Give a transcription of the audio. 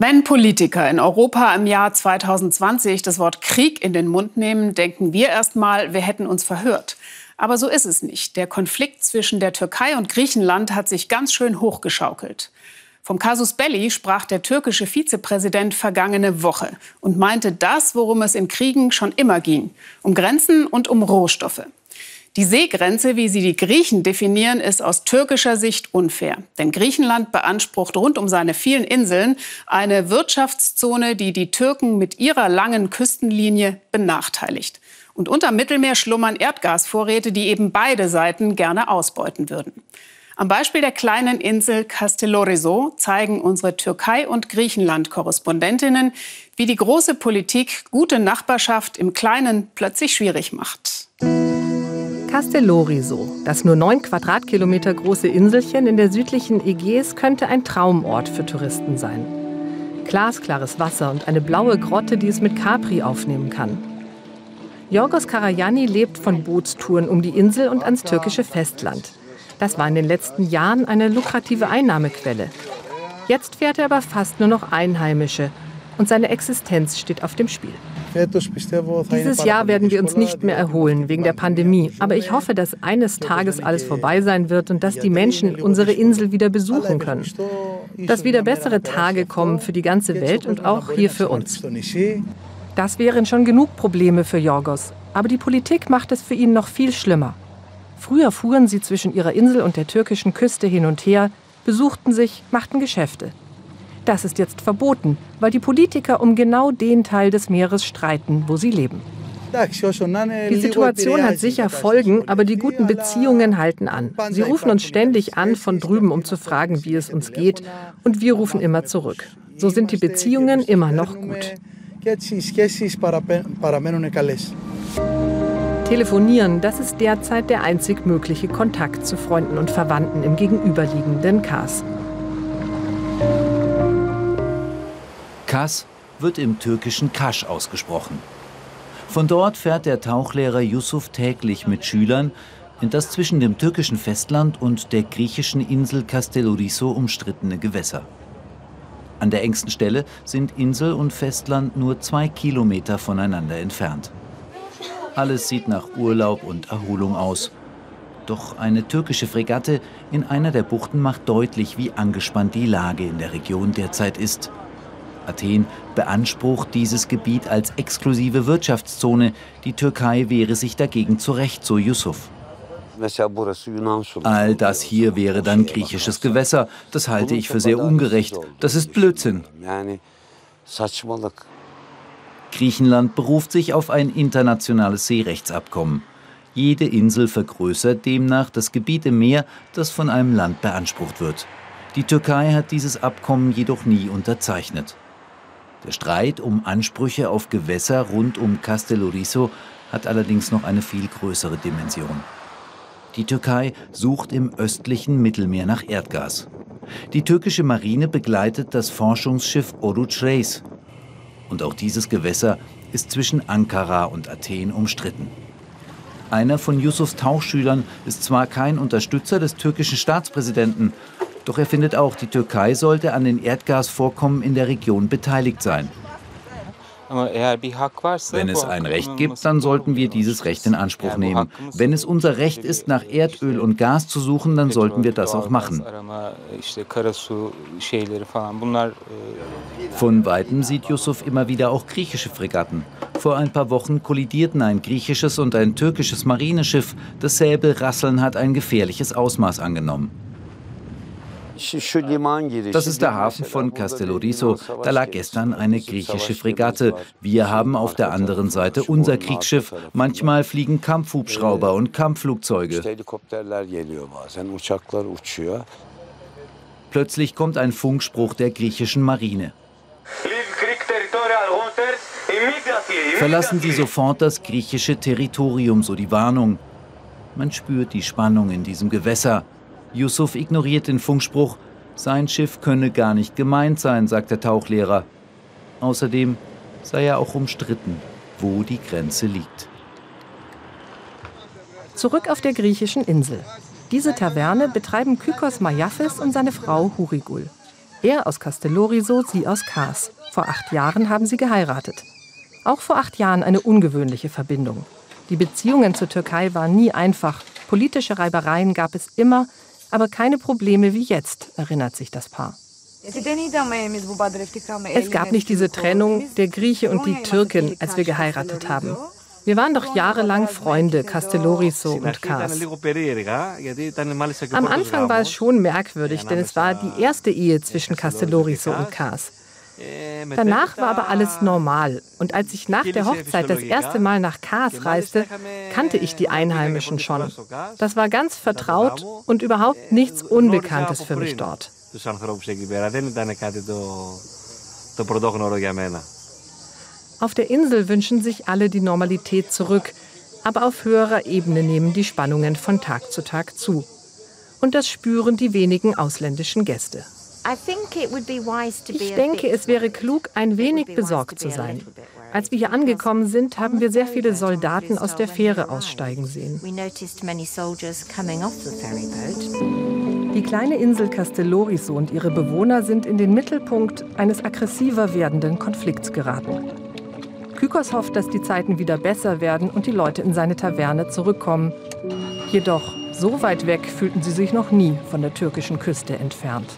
Wenn Politiker in Europa im Jahr 2020 das Wort Krieg in den Mund nehmen, denken wir erstmal, wir hätten uns verhört. Aber so ist es nicht. Der Konflikt zwischen der Türkei und Griechenland hat sich ganz schön hochgeschaukelt. Vom Casus Belli sprach der türkische Vizepräsident vergangene Woche und meinte das, worum es in Kriegen schon immer ging, um Grenzen und um Rohstoffe. Die Seegrenze, wie sie die Griechen definieren, ist aus türkischer Sicht unfair. Denn Griechenland beansprucht rund um seine vielen Inseln eine Wirtschaftszone, die die Türken mit ihrer langen Küstenlinie benachteiligt. Und unterm Mittelmeer schlummern Erdgasvorräte, die eben beide Seiten gerne ausbeuten würden. Am Beispiel der kleinen Insel Castellorizo zeigen unsere Türkei- und Griechenland-Korrespondentinnen, wie die große Politik gute Nachbarschaft im Kleinen plötzlich schwierig macht. Castelloriso, das nur neun Quadratkilometer große Inselchen in der südlichen Ägäis, könnte ein Traumort für Touristen sein. Glasklares Wasser und eine blaue Grotte, die es mit Capri aufnehmen kann. Yorgos Karajani lebt von Bootstouren um die Insel und ans türkische Festland. Das war in den letzten Jahren eine lukrative Einnahmequelle. Jetzt fährt er aber fast nur noch Einheimische und seine Existenz steht auf dem Spiel. Dieses Jahr werden wir uns nicht mehr erholen wegen der Pandemie. Aber ich hoffe, dass eines Tages alles vorbei sein wird und dass die Menschen unsere Insel wieder besuchen können. Dass wieder bessere Tage kommen für die ganze Welt und auch hier für uns. Das wären schon genug Probleme für Jorgos. Aber die Politik macht es für ihn noch viel schlimmer. Früher fuhren sie zwischen ihrer Insel und der türkischen Küste hin und her, besuchten sich, machten Geschäfte. Das ist jetzt verboten, weil die Politiker um genau den Teil des Meeres streiten, wo sie leben. Die Situation hat sicher Folgen, aber die guten Beziehungen halten an. Sie rufen uns ständig an von drüben, um zu fragen, wie es uns geht, und wir rufen immer zurück. So sind die Beziehungen immer noch gut. Telefonieren, das ist derzeit der einzig mögliche Kontakt zu Freunden und Verwandten im gegenüberliegenden Kars. Kas wird im türkischen Kasch ausgesprochen. Von dort fährt der Tauchlehrer Yusuf täglich mit Schülern in das zwischen dem türkischen Festland und der griechischen Insel Castellorizo umstrittene Gewässer. An der engsten Stelle sind Insel und Festland nur zwei Kilometer voneinander entfernt. Alles sieht nach Urlaub und Erholung aus. Doch eine türkische Fregatte in einer der Buchten macht deutlich, wie angespannt die Lage in der Region derzeit ist. Athen beansprucht dieses Gebiet als exklusive Wirtschaftszone. Die Türkei wehre sich dagegen zurecht, so Yusuf. All das hier wäre dann griechisches Gewässer. Das halte ich für sehr ungerecht. Das ist Blödsinn. Griechenland beruft sich auf ein internationales Seerechtsabkommen. Jede Insel vergrößert demnach das Gebiet im Meer, das von einem Land beansprucht wird. Die Türkei hat dieses Abkommen jedoch nie unterzeichnet. Der Streit um Ansprüche auf Gewässer rund um Castellorizo hat allerdings noch eine viel größere Dimension. Die Türkei sucht im östlichen Mittelmeer nach Erdgas. Die türkische Marine begleitet das Forschungsschiff Oruç Reis. Und auch dieses Gewässer ist zwischen Ankara und Athen umstritten. Einer von Yusufs Tauchschülern ist zwar kein Unterstützer des türkischen Staatspräsidenten, doch er findet auch, die Türkei sollte an den Erdgasvorkommen in der Region beteiligt sein. Wenn es ein Recht gibt, dann sollten wir dieses Recht in Anspruch nehmen. Wenn es unser Recht ist, nach Erdöl und Gas zu suchen, dann sollten wir das auch machen. Von weitem sieht Yusuf immer wieder auch griechische Fregatten. Vor ein paar Wochen kollidierten ein griechisches und ein türkisches Marineschiff. Das Säbelrasseln hat ein gefährliches Ausmaß angenommen. Das ist der Hafen von Castellorizo. Da lag gestern eine griechische Fregatte. Wir haben auf der anderen Seite unser Kriegsschiff. Manchmal fliegen Kampfhubschrauber und Kampfflugzeuge. Plötzlich kommt ein Funkspruch der griechischen Marine. Verlassen Sie sofort das griechische Territorium, so die Warnung. Man spürt die Spannung in diesem Gewässer. Yusuf ignoriert den Funkspruch. Sein Schiff könne gar nicht gemeint sein, sagt der Tauchlehrer. Außerdem sei er auch umstritten, wo die Grenze liegt. Zurück auf der griechischen Insel. Diese Taverne betreiben Kykos Mayafis und seine Frau Hurigul. Er aus Castelloriso, sie aus Kars. Vor acht Jahren haben sie geheiratet. Auch vor acht Jahren eine ungewöhnliche Verbindung. Die Beziehungen zur Türkei waren nie einfach. Politische Reibereien gab es immer, aber keine Probleme wie jetzt, erinnert sich das Paar. Es gab nicht diese Trennung, der Grieche und die Türkin, als wir geheiratet haben. Wir waren doch jahrelang Freunde, Castelloriso und Kars. Am Anfang war es schon merkwürdig, denn es war die erste Ehe zwischen Castelloriso und Kars. Danach war aber alles normal. Und als ich nach der Hochzeit das erste Mal nach Kars reiste, kannte ich die Einheimischen schon. Das war ganz vertraut und überhaupt nichts Unbekanntes für mich dort. Auf der Insel wünschen sich alle die Normalität zurück, aber auf höherer Ebene nehmen die Spannungen von Tag zu Tag zu. Und das spüren die wenigen ausländischen Gäste. Ich denke, es wäre klug, ein wenig besorgt zu sein. Als wir hier angekommen sind, haben wir sehr viele Soldaten aus der Fähre aussteigen sehen. Die kleine Insel Castelloriso und ihre Bewohner sind in den Mittelpunkt eines aggressiver werdenden Konflikts geraten. Kykos hofft, dass die Zeiten wieder besser werden und die Leute in seine Taverne zurückkommen. Jedoch, so weit weg fühlten sie sich noch nie von der türkischen Küste entfernt.